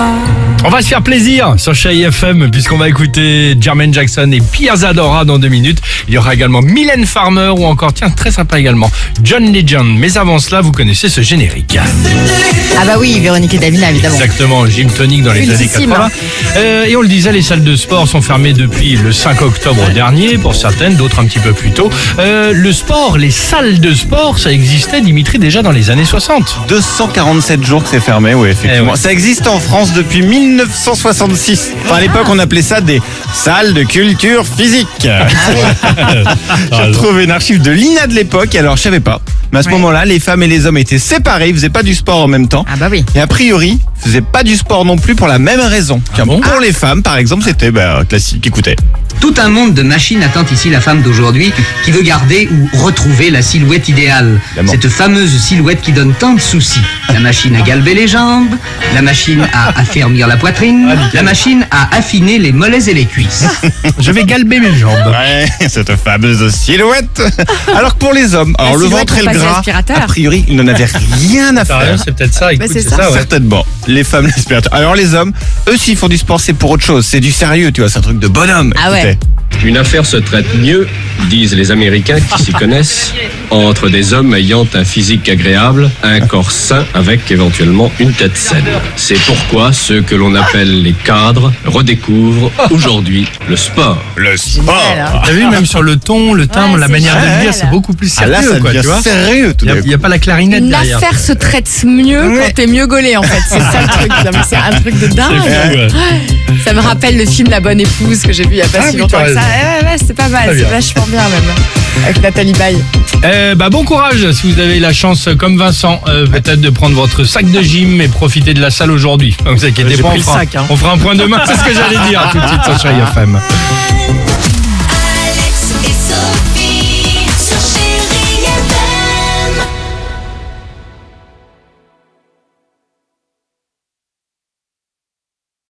are On va se faire plaisir sur Chérie FM puisqu'on va écouter Jermaine Jackson et Pierre Zadora dans deux minutes. Il y aura également Mylène Farmer ou encore, tiens, très sympa également, John Legend. Mais avant cela, vous connaissez ce générique. Ah bah oui, Véronique et Davina, évidemment. Exactement, Jim Tonic dans les années Cultissime. 80. Euh, et on le disait, les salles de sport sont fermées depuis le 5 octobre dernier, pour certaines, d'autres un petit peu plus tôt. Euh, le sport, les salles de sport, ça existait, Dimitri, déjà dans les années 60. 247 jours que c'est fermé, oui, effectivement. Eh ouais. Ça existe en France depuis 1966. Enfin, à l'époque, on appelait ça des salles de culture physique. J'ai retrouvé une archive de l'INA de l'époque, alors je savais pas. Mais à ce Ouais. moment-là, les femmes et les hommes étaient séparés, ils faisaient pas du sport en même temps. Ah bah oui. Et a priori, ils faisaient pas du sport non plus pour la même raison. Bon pour les femmes, par exemple, c'était bah, classique. Écoutez. Tout un monde de machines attend ici la femme d'aujourd'hui qui veut garder ou retrouver la silhouette idéale. Évidemment. Cette fameuse silhouette qui donne tant de soucis. La machine à galber les jambes, la machine à affermir la poitrine, la machine à affiner les mollets et les cuisses. Je vais galber mes jambes. Ouais, cette fameuse silhouette. Alors que pour les hommes, alors le ventre et le gras, a priori, ils n'en avaient rien à faire. c'est peut-être ça, écoute, c'est c'est ça. ça, ouais. Certainement. Les femmes, l'aspirateur. Alors les hommes, eux s'ils font du sport, c'est pour autre chose. C'est du sérieux, tu vois, c'est un truc de bonhomme. Ah ouais. Une affaire se traite mieux, disent les Américains qui s'y connaissent, entre des hommes ayant un physique agréable, un corps sain avec éventuellement une tête saine. C'est pourquoi ceux que l'on appelle les cadres redécouvrent aujourd'hui le sport. Le sport. Hein. T'as vu, même sur le ton, le timbre, Ouais, la manière de dire, c'est beaucoup plus Ah sérieux, là, ça quoi, devient tu vois. sérieux tout Il n'y a, pas la clarinette Une derrière. affaire se traite mieux Ouais. quand t'es mieux gaulé en fait. C'est ça le truc. C'est un truc de dingue. Ça me rappelle le film La Bonne Épouse que j'ai vu il y a pas Ah si longtemps que ça. Ouais, ouais, ouais, c'est pas mal. C'est vachement bien même. Avec Nathalie Baye. Eh bah, bon courage si vous avez la chance, comme Vincent, euh, peut-être de prendre votre sac de gym et profiter de la salle aujourd'hui. Ne vous inquiétez pas, pris on le fera, sac, hein. on fera un point demain. C'est ce que j'allais dire tout de suite sur Chérie FM.